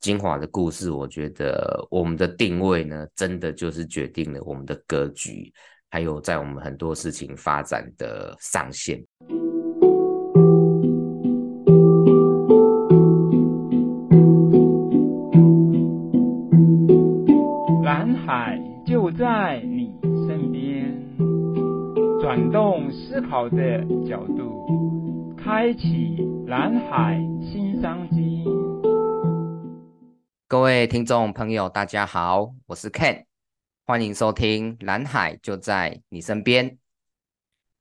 晶华的故事，我觉得我们的定位呢，真的就是决定了我们的格局，还有在我们很多事情发展的上限。蓝海就在你身边，转动思考的角度，开启蓝海新商机。各位听众朋友，大家好，我是 Ken，欢迎收听《蓝海就在你身边》。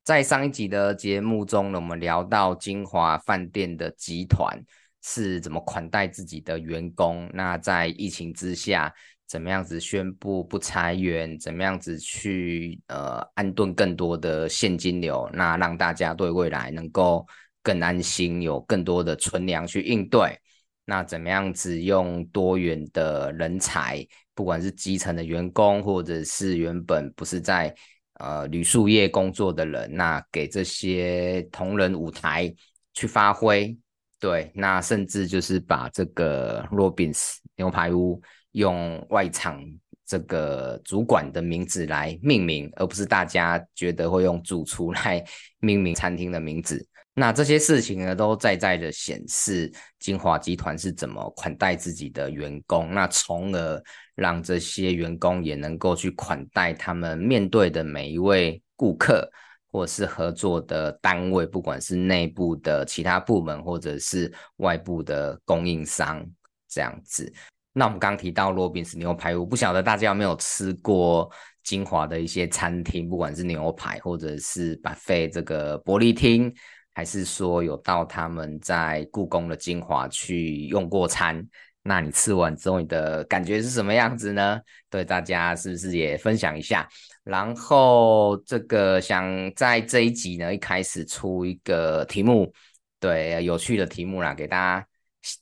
在上一集的节目中呢，我们聊到金华饭店的集团是怎么款待自己的员工。那在疫情之下，怎么样子宣布不裁员？怎么样子去呃安顿更多的现金流？那让大家对未来能够更安心，有更多的存粮去应对。那怎么样子用多元的人才，不管是基层的员工，或者是原本不是在呃旅宿业工作的人，那给这些同仁舞台去发挥。对，那甚至就是把这个 Robins 牛排屋用外场这个主管的名字来命名，而不是大家觉得会用主厨来命名餐厅的名字。那这些事情呢，都在在的显示晶华集团是怎么款待自己的员工，那从而让这些员工也能够去款待他们面对的每一位顾客，或是合作的单位，不管是内部的其他部门，或者是外部的供应商这样子。那我们刚提到罗宾斯牛排我，不晓得大家有没有吃过晶华的一些餐厅，不管是牛排或者是 buffet 这个伯利厅。还是说有到他们在故宫的精华去用过餐？那你吃完之后，你的感觉是什么样子呢？对大家是不是也分享一下？然后这个想在这一集呢，一开始出一个题目，对，有趣的题目啦，给大家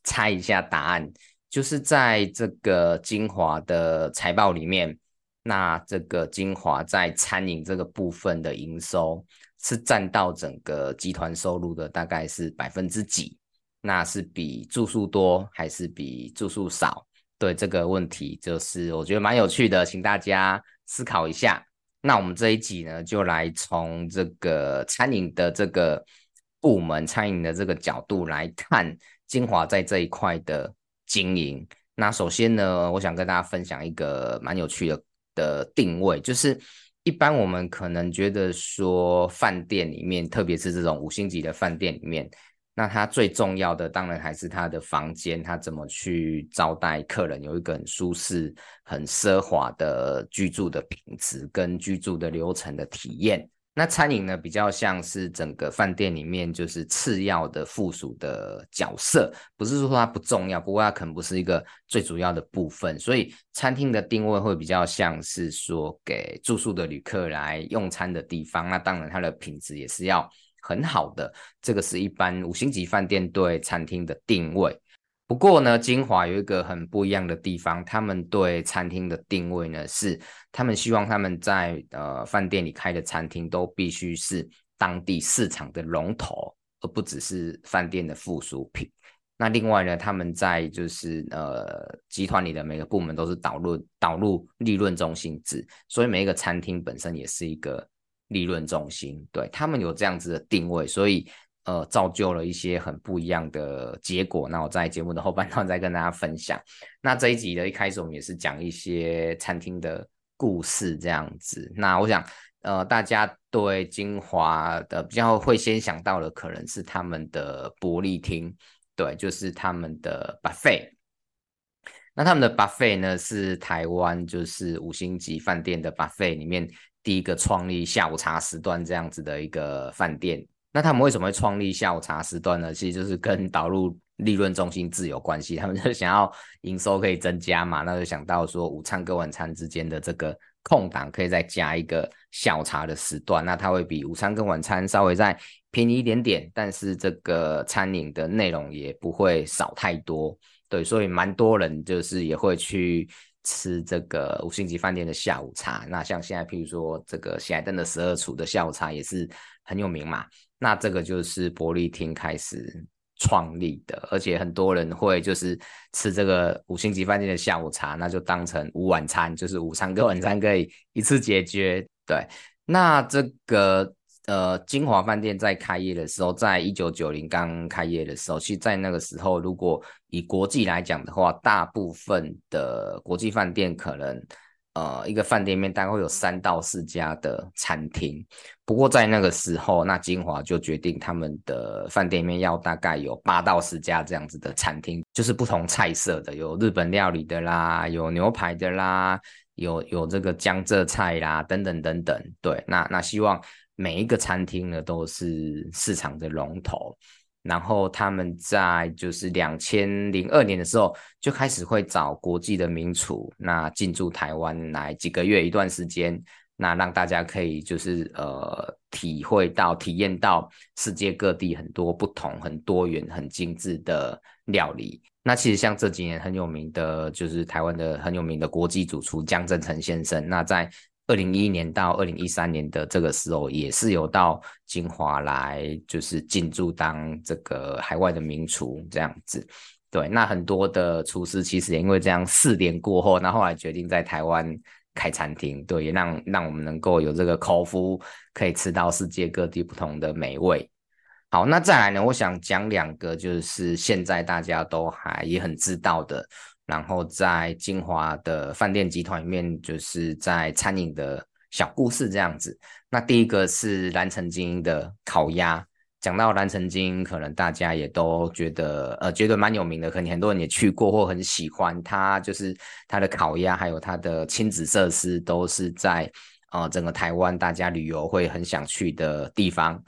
猜一下答案。就是在这个精华的财报里面，那这个精华在餐饮这个部分的营收。是占到整个集团收入的大概是百分之几？那是比住宿多还是比住宿少？对这个问题，就是我觉得蛮有趣的，请大家思考一下。那我们这一集呢，就来从这个餐饮的这个部门、餐饮的这个角度来看晶华在这一块的经营。那首先呢，我想跟大家分享一个蛮有趣的的定位，就是。一般我们可能觉得说，饭店里面，特别是这种五星级的饭店里面，那它最重要的当然还是它的房间，它怎么去招待客人，有一个很舒适、很奢华的居住的品质跟居住的流程的体验。那餐饮呢，比较像是整个饭店里面就是次要的附属的角色，不是说它不重要，不过它可能不是一个最主要的部分。所以餐厅的定位会比较像是说给住宿的旅客来用餐的地方。那当然它的品质也是要很好的，这个是一般五星级饭店对餐厅的定位。不过呢，金华有一个很不一样的地方，他们对餐厅的定位呢是，他们希望他们在呃饭店里开的餐厅都必须是当地市场的龙头，而不只是饭店的附属品。那另外呢，他们在就是呃集团里的每个部门都是导入导入利润中心制，所以每一个餐厅本身也是一个利润中心。对，他们有这样子的定位，所以。呃，造就了一些很不一样的结果。那我在节目的后半段 再跟大家分享。那这一集的一开始，我们也是讲一些餐厅的故事这样子。那我想，呃，大家对金华的比较会先想到的，可能是他们的伯利厅，对，就是他们的 buffet。那他们的 buffet 呢，是台湾就是五星级饭店的 buffet 里面第一个创立下午茶时段这样子的一个饭店。那他们为什么会创立下午茶时段呢？其实就是跟导入利润中心制有关系。他们就想要营收可以增加嘛，那就想到说午餐跟晚餐之间的这个空档可以再加一个下午茶的时段。那它会比午餐跟晚餐稍微再便宜一点点，但是这个餐饮的内容也不会少太多。对，所以蛮多人就是也会去吃这个五星级饭店的下午茶。那像现在譬如说这个喜来登的十二厨的下午茶也是很有名嘛。那这个就是伯利厅开始创立的，而且很多人会就是吃这个五星级饭店的下午茶，那就当成午晚餐，就是午餐跟晚餐可以一次解决。对，那这个呃金华饭店在开业的时候，在一九九零刚开业的时候，其实在那个时候，如果以国际来讲的话，大部分的国际饭店可能。呃，一个饭店里面大概会有三到四家的餐厅，不过在那个时候，那晶华就决定他们的饭店里面要大概有八到十家这样子的餐厅，就是不同菜色的，有日本料理的啦，有牛排的啦，有有这个江浙菜啦，等等等等。对，那那希望每一个餐厅呢都是市场的龙头。然后他们在就是两千零二年的时候就开始会找国际的名厨，那进驻台湾来几个月一段时间，那让大家可以就是呃体会到体验到世界各地很多不同、很多元、很精致的料理。那其实像这几年很有名的就是台湾的很有名的国际主厨江振成先生，那在。二零一一年到二零一三年的这个时候，也是有到金华来，就是进驻当这个海外的名厨这样子。对，那很多的厨师其实也因为这样四点过后，那后来决定在台湾开餐厅，对，也让让我们能够有这个口福，可以吃到世界各地不同的美味。好，那再来呢，我想讲两个，就是现在大家都还也很知道的。然后在晶华的饭店集团里面，就是在餐饮的小故事这样子。那第一个是兰城晶英的烤鸭。讲到兰城晶英，可能大家也都觉得呃觉得蛮有名的，可能很多人也去过或很喜欢它。就是它的烤鸭，还有它的亲子设施，都是在呃整个台湾大家旅游会很想去的地方。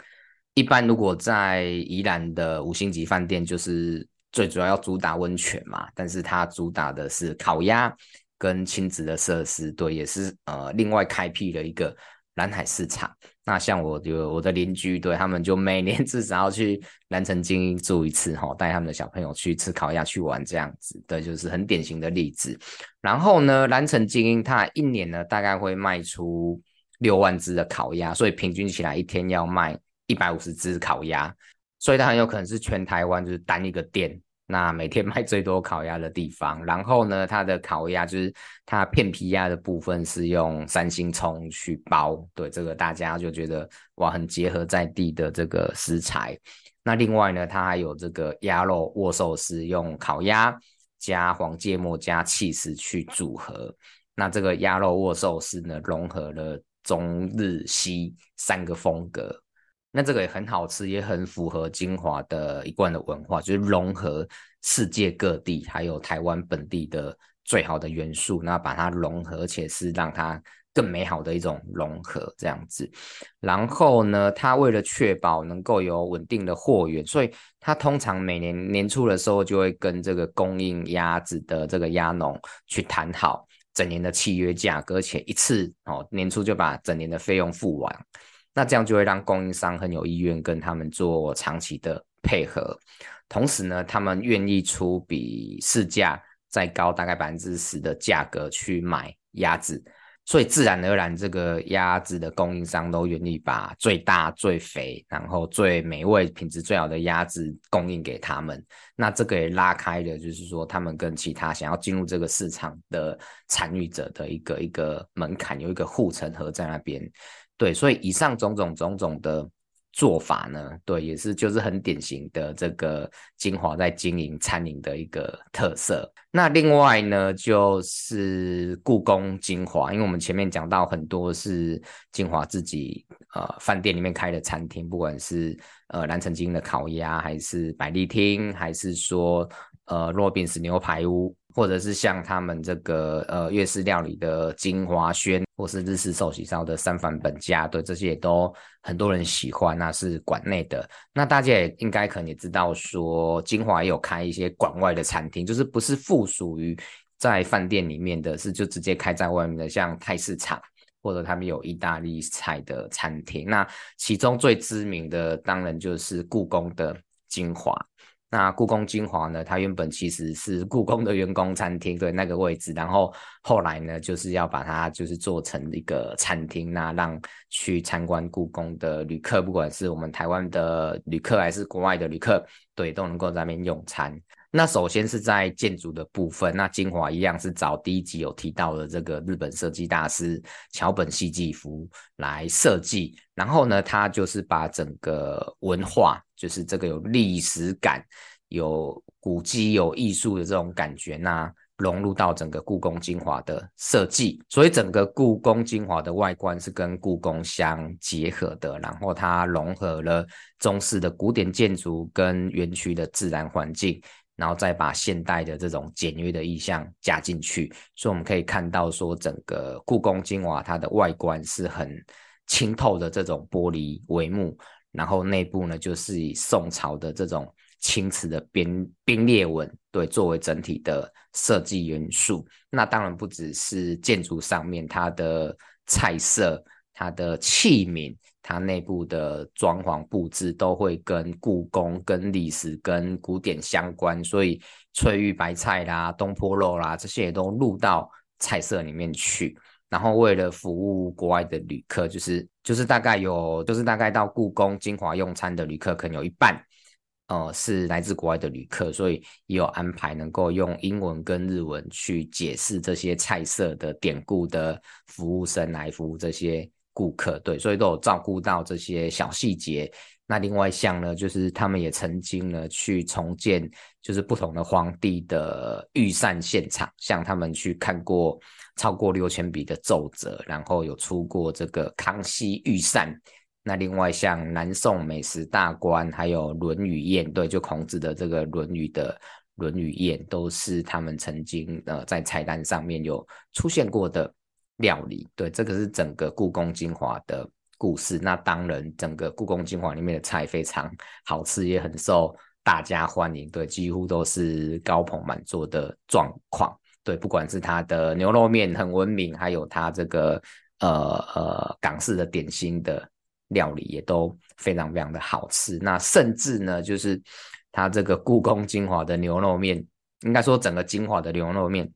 一般如果在宜兰的五星级饭店，就是。最主要要主打温泉嘛，但是它主打的是烤鸭跟亲子的设施，对，也是呃另外开辟了一个蓝海市场。那像我有我的邻居，对他们就每年 至少要去蓝城精英住一次哈，带他们的小朋友去吃烤鸭去玩这样子，对，就是很典型的例子。然后呢，蓝城精英它一年呢大概会卖出六万只的烤鸭，所以平均起来一天要卖一百五十只烤鸭。所以它很有可能是全台湾就是单一个店，那每天卖最多烤鸭的地方。然后呢，它的烤鸭就是它片皮鸭的部分是用三星葱去包，对，这个大家就觉得哇，很结合在地的这个食材。那另外呢，它还有这个鸭肉握寿司，用烤鸭加黄芥末加起司去组合。那这个鸭肉握寿司呢，融合了中日西三个风格。那这个也很好吃，也很符合金华的一贯的文化，就是融合世界各地还有台湾本地的最好的元素，那把它融合，而且是让它更美好的一种融合这样子。然后呢，它为了确保能够有稳定的货源，所以它通常每年年初的时候就会跟这个供应鸭子的这个鸭农去谈好整年的契约价格，而且一次哦年初就把整年的费用付完。那这样就会让供应商很有意愿跟他们做长期的配合，同时呢，他们愿意出比市价再高大概百分之十的价格去买鸭子，所以自然而然这个鸭子的供应商都愿意把最大、最肥，然后最美味、品质最好的鸭子供应给他们。那这个也拉开了，就是说他们跟其他想要进入这个市场的参与者的一个一个门槛，有一个护城河在那边。对，所以以上种种种种的做法呢，对，也是就是很典型的这个晶华在经营餐饮的一个特色。那另外呢，就是故宫晶华，因为我们前面讲到很多是晶华自己呃饭店里面开的餐厅，不管是呃南城晶英的烤鸭，还是百丽厅，还是说呃罗宾斯牛排屋。或者是像他们这个呃粤式料理的金华轩，或是日式寿喜烧的三反本家，对，这些也都很多人喜欢。那是馆内的，那大家也应该可能也知道说，金华也有开一些馆外的餐厅，就是不是附属于在饭店里面的，是就直接开在外面的，像菜市场或者他们有意大利菜的餐厅。那其中最知名的当然就是故宫的晶华。那故宫精华呢，它原本其实是故宫的员工餐厅，对那个位置，然后后来呢，就是要把它就是做成一个餐厅，那让去参观故宫的旅客，不管是我们台湾的旅客还是国外的旅客，对，都能够在那边用餐。那首先是在建筑的部分，那精华一样是找第一集有提到的这个日本设计大师桥本希纪夫来设计，然后呢，他就是把整个文化，就是这个有历史感、有古迹、有艺术的这种感觉，那融入到整个故宫精华的设计，所以整个故宫精华的外观是跟故宫相结合的，然后它融合了中式的古典建筑跟园区的自然环境。然后再把现代的这种简约的意象加进去，所以我们可以看到说，整个故宫精华它的外观是很清透的这种玻璃帷幕，然后内部呢就是以宋朝的这种青瓷的边冰裂纹对作为整体的设计元素。那当然不只是建筑上面，它的菜色、它的器皿。它内部的装潢布置都会跟故宫、跟历史、跟古典相关，所以翠玉白菜啦、东坡肉啦这些也都入到菜色里面去。然后为了服务国外的旅客，就是就是大概有就是大概到故宫晶华用餐的旅客，可能有一半，呃，是来自国外的旅客，所以也有安排能够用英文跟日文去解释这些菜色的典故的服务生来服务这些。顾客对，所以都有照顾到这些小细节。那另外一项呢，就是他们也曾经呢去重建，就是不同的皇帝的御膳现场，像他们去看过超过六千笔的奏折，然后有出过这个康熙御膳。那另外像南宋美食大观，还有《论语宴》，对，就孔子的这个《论语》的《论语宴》，都是他们曾经呃在菜单上面有出现过的。料理，对，这个是整个故宫精华的故事。那当然，整个故宫精华里面的菜非常好吃，也很受大家欢迎。对，几乎都是高朋满座的状况。对，不管是它的牛肉面很闻名，还有它这个呃呃港式的点心的料理也都非常非常的好吃。那甚至呢，就是它这个故宫精华的牛肉面，应该说整个精华的牛肉面。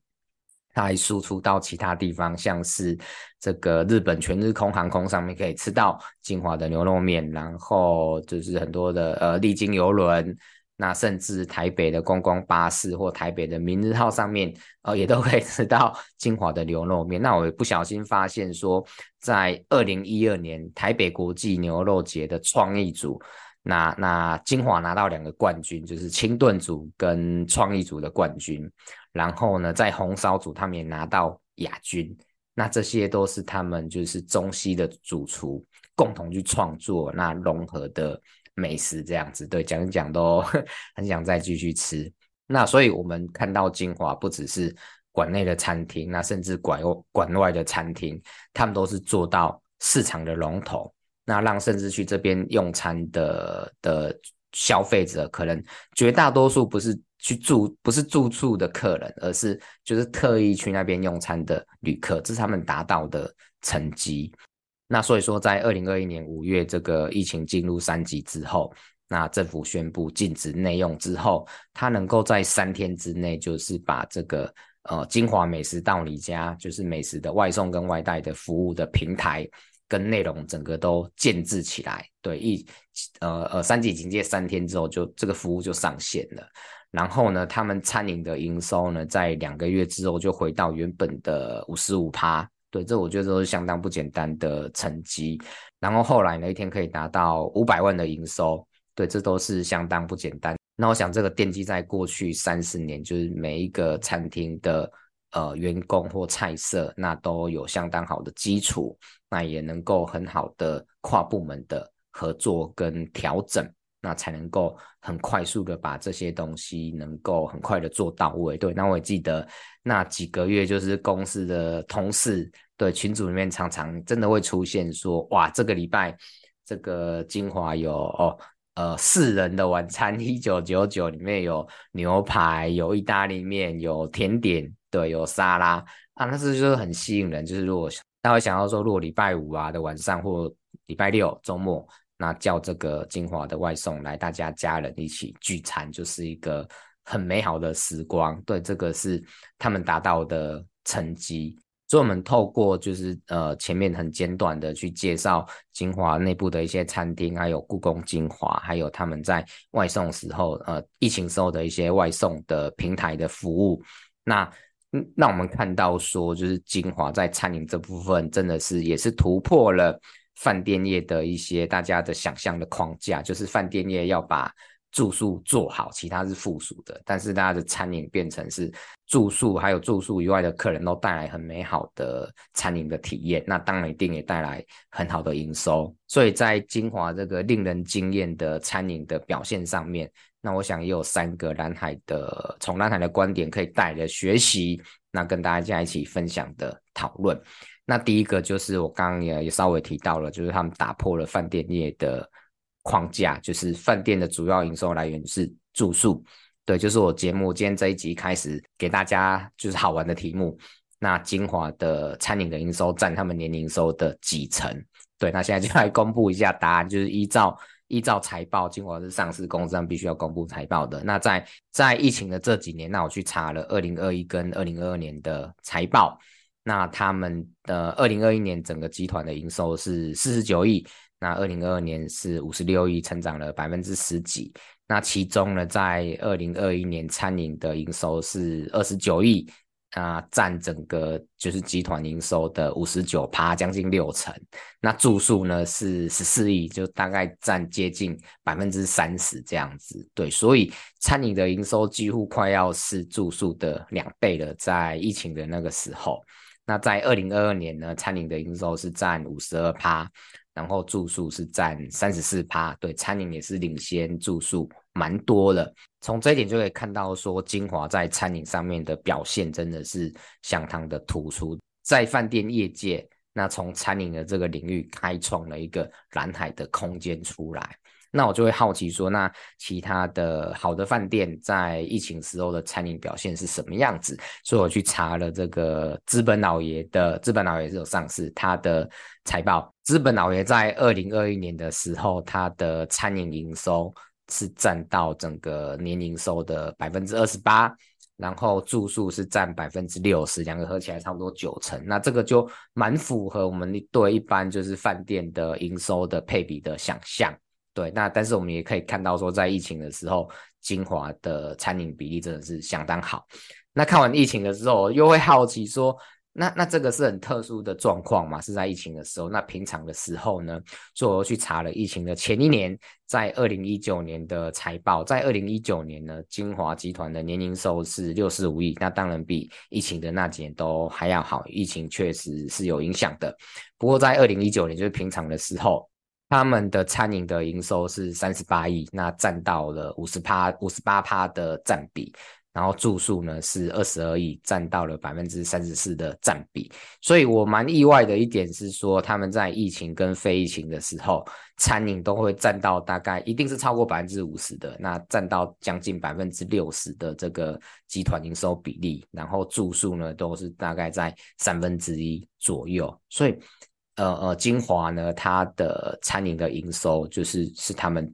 它还输出到其他地方，像是这个日本全日空航空上面可以吃到晶华的牛肉面，然后就是很多的呃丽晶游轮，那甚至台北的观光巴士或台北的明日号上面，呃也都可以吃到晶华的牛肉面。那我不小心发现说，在二零一二年台北国际牛肉节的创意组。那那金华拿到两个冠军，就是清炖组跟创意组的冠军，然后呢，在红烧组他们也拿到亚军。那这些都是他们就是中西的主厨共同去创作那融合的美食，这样子对，讲一讲都 很想再继续吃。那所以我们看到金华不只是馆内的餐厅，那甚至馆馆外的餐厅，他们都是做到市场的龙头。那让甚至去这边用餐的的消费者，可能绝大多数不是去住，不是住宿的客人，而是就是特意去那边用餐的旅客，这是他们达到的成绩。那所以说，在二零二一年五月这个疫情进入三级之后，那政府宣布禁止内用之后，他能够在三天之内，就是把这个呃晶华美食到你家，就是美食的外送跟外带的服务的平台。跟内容整个都建置起来，对，一呃呃三级警戒三天之后就这个服务就上线了。然后呢，他们餐饮的营收呢，在两个月之后就回到原本的五十五趴，对，这我觉得都是相当不简单的成绩。然后后来呢，一天可以达到五百万的营收，对，这都是相当不简单。那我想这个奠基在过去三十年，就是每一个餐厅的。呃，员工或菜色，那都有相当好的基础，那也能够很好的跨部门的合作跟调整，那才能够很快速的把这些东西能够很快的做到位。对，那我也记得那几个月，就是公司的同事对群组里面常常真的会出现说，哇，这个礼拜这个精华有哦，呃，四人的晚餐一九九九，里面有牛排，有意大利面，有甜点。对，有沙拉啊，那是就是很吸引人。就是如果大家想要说，如果礼拜五啊的晚上或礼拜六周末那叫这个金华的外送来，大家家人一起聚餐，就是一个很美好的时光。对，这个是他们达到的成绩。所以，我们透过就是呃前面很简短的去介绍金华内部的一些餐厅，还有故宫金华，还有他们在外送时候呃疫情时候的一些外送的平台的服务。那让我们看到说，就是金华在餐饮这部分真的是也是突破了饭店业的一些大家的想象的框架，就是饭店业要把住宿做好，其他是附属的，但是大家的餐饮变成是住宿，还有住宿以外的客人都带来很美好的餐饮的体验，那当然一定也带来很好的营收。所以在金华这个令人惊艳的餐饮的表现上面，那我想也有三个蓝海的从蓝海的观点可以带来学习，那跟大家一起分享的讨论。那第一个就是我刚刚也也稍微提到了，就是他们打破了饭店业的。框架就是饭店的主要营收来源是住宿，对，就是我节目今天这一集开始给大家就是好玩的题目。那金华的餐饮的营收占他们年营收的几成？对，那现在就来公布一下答案，就是依照依照财报，金华是上市公司，必须要公布财报的。那在在疫情的这几年，那我去查了二零二一跟二零二二年的财报，那他们的二零二一年整个集团的营收是四十九亿。那二零二二年是五十六亿，成长了百分之十几。那其中呢，在二零二一年餐饮的营收是二十九亿，啊，占整个就是集团营收的五十九趴，将近六成。那住宿呢是十四亿，就大概占接近百分之三十这样子。对，所以餐饮的营收几乎快要是住宿的两倍了，在疫情的那个时候。那在二零二二年呢，餐饮的营收是占五十二趴。然后住宿是占三十四趴，对，餐饮也是领先住宿蛮多的。从这一点就可以看到，说金华在餐饮上面的表现真的是相当的突出，在饭店业界，那从餐饮的这个领域开创了一个蓝海的空间出来。那我就会好奇说，那其他的好的饭店在疫情时候的餐饮表现是什么样子？所以我去查了这个资本老爷的，资本老爷是有上市，他的财报。资本老爷在二零二一年的时候，他的餐饮营收是占到整个年营收的百分之二十八，然后住宿是占百分之六十，两个合起来差不多九成。那这个就蛮符合我们对一般就是饭店的营收的配比的想象。对，那但是我们也可以看到说，在疫情的时候，金华的餐饮比例真的是相当好。那看完疫情的时候，又会好奇说，那那这个是很特殊的状况嘛？是在疫情的时候，那平常的时候呢？所以我去查了疫情的前一年，在二零一九年的财报，在二零一九年呢，金华集团的年营收是六十五亿，那当然比疫情的那几年都还要好。疫情确实是有影响的，不过在二零一九年就是平常的时候。他们的餐饮的营收是三十八亿，那占到了五十趴、五十八趴的占比。然后住宿呢是二十二亿，占到了百分之三十四的占比。所以我蛮意外的一点是说，他们在疫情跟非疫情的时候，餐饮都会占到大概一定是超过百分之五十的，那占到将近百分之六十的这个集团营收比例。然后住宿呢都是大概在三分之一左右，所以。呃呃，金华呢，它的餐饮的营收就是是他们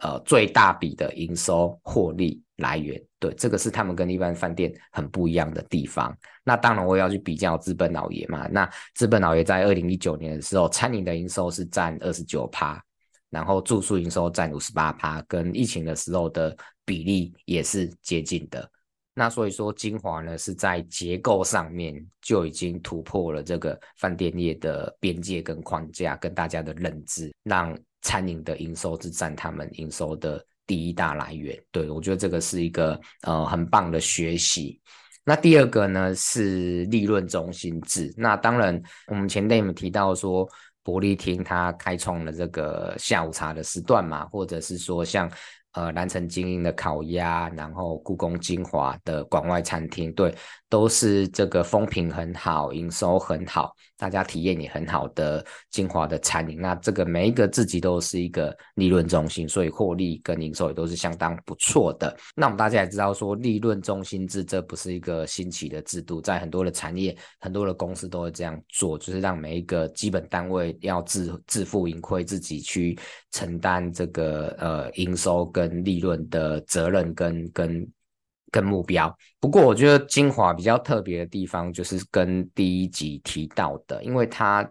呃最大笔的营收获利来源。对，这个是他们跟一般饭店很不一样的地方。那当然，我也要去比较资本老爷嘛。那资本老爷在二零一九年的时候，餐饮的营收是占二十九趴，然后住宿营收占五十八趴，跟疫情的时候的比例也是接近的。那所以说，金华呢是在结构上面就已经突破了这个饭店业的边界跟框架，跟大家的认知，让餐饮的营收是占他们营收的第一大来源。对，我觉得这个是一个呃很棒的学习。那第二个呢是利润中心制。那当然，我们前面有提到说，伯利厅它开创了这个下午茶的时段嘛，或者是说像。呃，蓝城精英的烤鸭，然后故宫精华的馆外餐厅，对，都是这个风评很好，营收很好，大家体验也很好的精华的餐饮。那这个每一个自己都是一个利润中心，所以获利跟营收也都是相当不错的。那我们大家也知道说，利润中心制这不是一个新奇的制度，在很多的产业、很多的公司都会这样做，就是让每一个基本单位要自自负盈亏，自己去承担这个呃营收跟利润的责任跟跟。跟目标，不过我觉得精华比较特别的地方，就是跟第一集提到的，因为它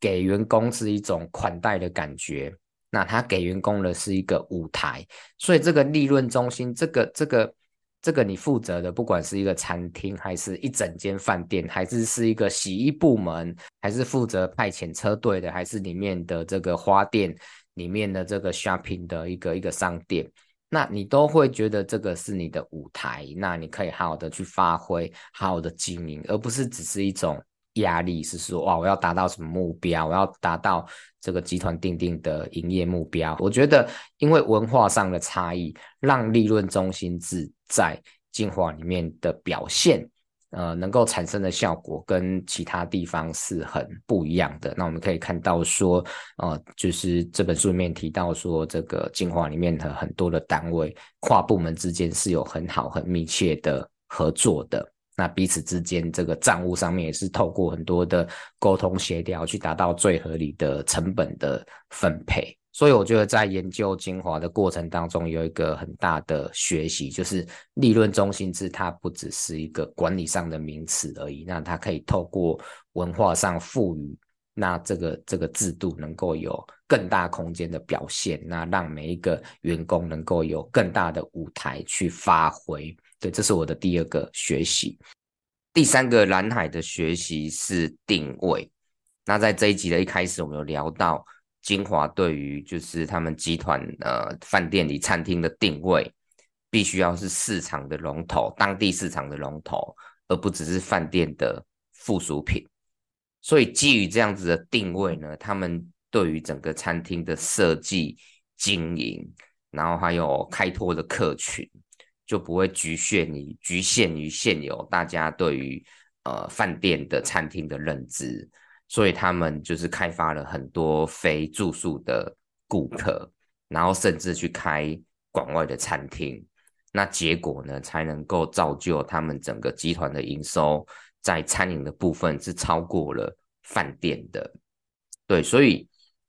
给员工是一种款待的感觉，那它给员工的是一个舞台，所以这个利润中心，这个这个这个你负责的，不管是一个餐厅，还是一整间饭店，还是是一个洗衣部门，还是负责派遣车队的，还是里面的这个花店里面的这个 shopping 的一个一个商店。那你都会觉得这个是你的舞台，那你可以好好的去发挥，好好的经营，而不是只是一种压力，是说哇，我要达到什么目标，我要达到这个集团定定的营业目标。我觉得，因为文化上的差异，让利润中心制在进化里面的表现。呃，能够产生的效果跟其他地方是很不一样的。那我们可以看到说，呃，就是这本书里面提到说，这个晶华里面的很多的单位跨部门之间是有很好、很密切的合作的。那彼此之间这个账务上面也是透过很多的沟通协调，去达到最合理的成本的分配。所以我觉得在研究精华的过程当中，有一个很大的学习，就是利润中心制，它不只是一个管理上的名词而已。那它可以透过文化上赋予，那这个这个制度能够有更大空间的表现，那让每一个员工能够有更大的舞台去发挥。对，这是我的第二个学习。第三个蓝海的学习是定位。那在这一集的一开始，我们有聊到。金华对于就是他们集团呃饭店里餐厅的定位，必须要是市场的龙头，当地市场的龙头，而不只是饭店的附属品。所以基于这样子的定位呢，他们对于整个餐厅的设计、经营，然后还有开拓的客群，就不会局限于局限于现有大家对于呃饭店的餐厅的认知。所以他们就是开发了很多非住宿的顾客，然后甚至去开馆外的餐厅，那结果呢，才能够造就他们整个集团的营收在餐饮的部分是超过了饭店的。对，所以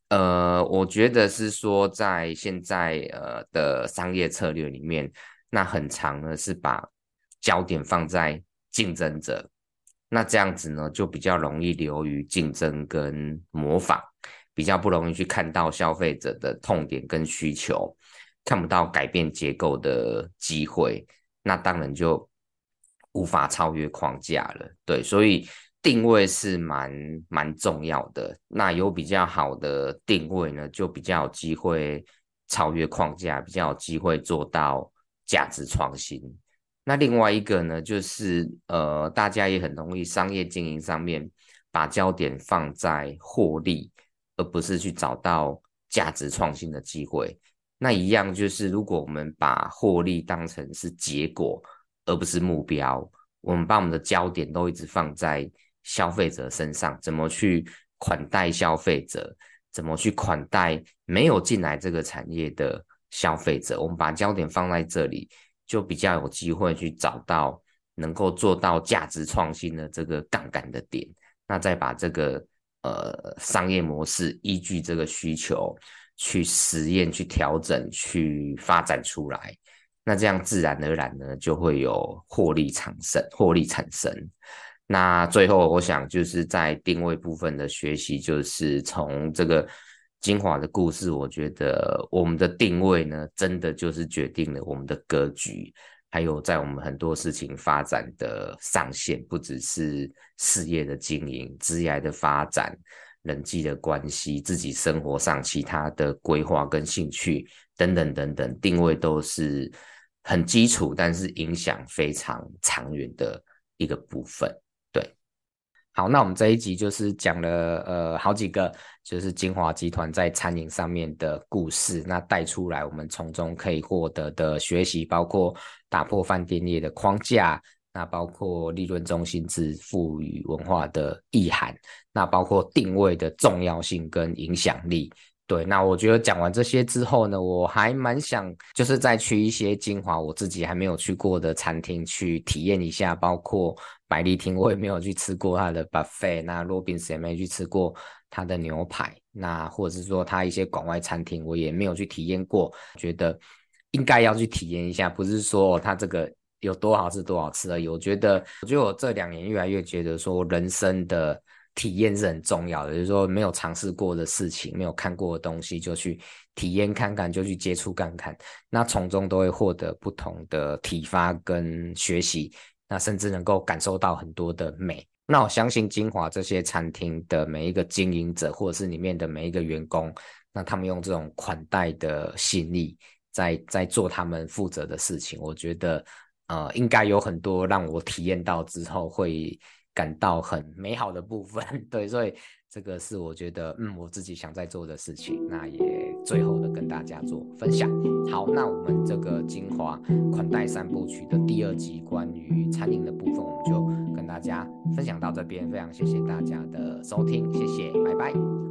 呃，我觉得是说在现在呃的商业策略里面，那很长呢是把焦点放在竞争者。那这样子呢，就比较容易流于竞争跟模仿，比较不容易去看到消费者的痛点跟需求，看不到改变结构的机会，那当然就无法超越框架了。对，所以定位是蛮蛮重要的。那有比较好的定位呢，就比较有机会超越框架，比较有机会做到价值创新。那另外一个呢，就是呃，大家也很容易商业经营上面把焦点放在获利，而不是去找到价值创新的机会。那一样就是，如果我们把获利当成是结果，而不是目标，我们把我们的焦点都一直放在消费者身上，怎么去款待消费者，怎么去款待没有进来这个产业的消费者，我们把焦点放在这里。就比较有机会去找到能够做到价值创新的这个杠杆的点，那再把这个呃商业模式依据这个需求去实验、去调整、去发展出来，那这样自然而然呢就会有获利产生、获利产生。那最后我想就是在定位部分的学习，就是从这个。精华的故事，我觉得我们的定位呢，真的就是决定了我们的格局，还有在我们很多事情发展的上限，不只是事业的经营、职业的发展、人际的关系、自己生活上其他的规划跟兴趣等等等等，定位都是很基础，但是影响非常长远的一个部分。好，那我们这一集就是讲了呃好几个，就是金华集团在餐饮上面的故事，那带出来我们从中可以获得的学习，包括打破饭店业的框架，那包括利润中心制、赋予文化的意涵，那包括定位的重要性跟影响力。对，那我觉得讲完这些之后呢，我还蛮想就是再去一些金华我自己还没有去过的餐厅去体验一下，包括百丽厅我也没有去吃过它的 buffet，那罗宾斯也没去吃过它的牛排，那或者是说它一些广外餐厅我也没有去体验过，觉得应该要去体验一下，不是说它这个有多好吃多好吃而已。我觉得，我觉得我这两年越来越觉得说人生的。体验是很重要的，就是说没有尝试过的事情，没有看过的东西，就去体验看看，就去接触看看，那从中都会获得不同的启发跟学习，那甚至能够感受到很多的美。那我相信金华这些餐厅的每一个经营者，或者是里面的每一个员工，那他们用这种款待的心意，在在做他们负责的事情，我觉得呃，应该有很多让我体验到之后会。感到很美好的部分，对，所以这个是我觉得，嗯，我自己想在做的事情，那也最后的跟大家做分享。好，那我们这个精华款待三部曲的第二集关于餐饮的部分，我们就跟大家分享到这边，非常谢谢大家的收听，谢谢，拜拜。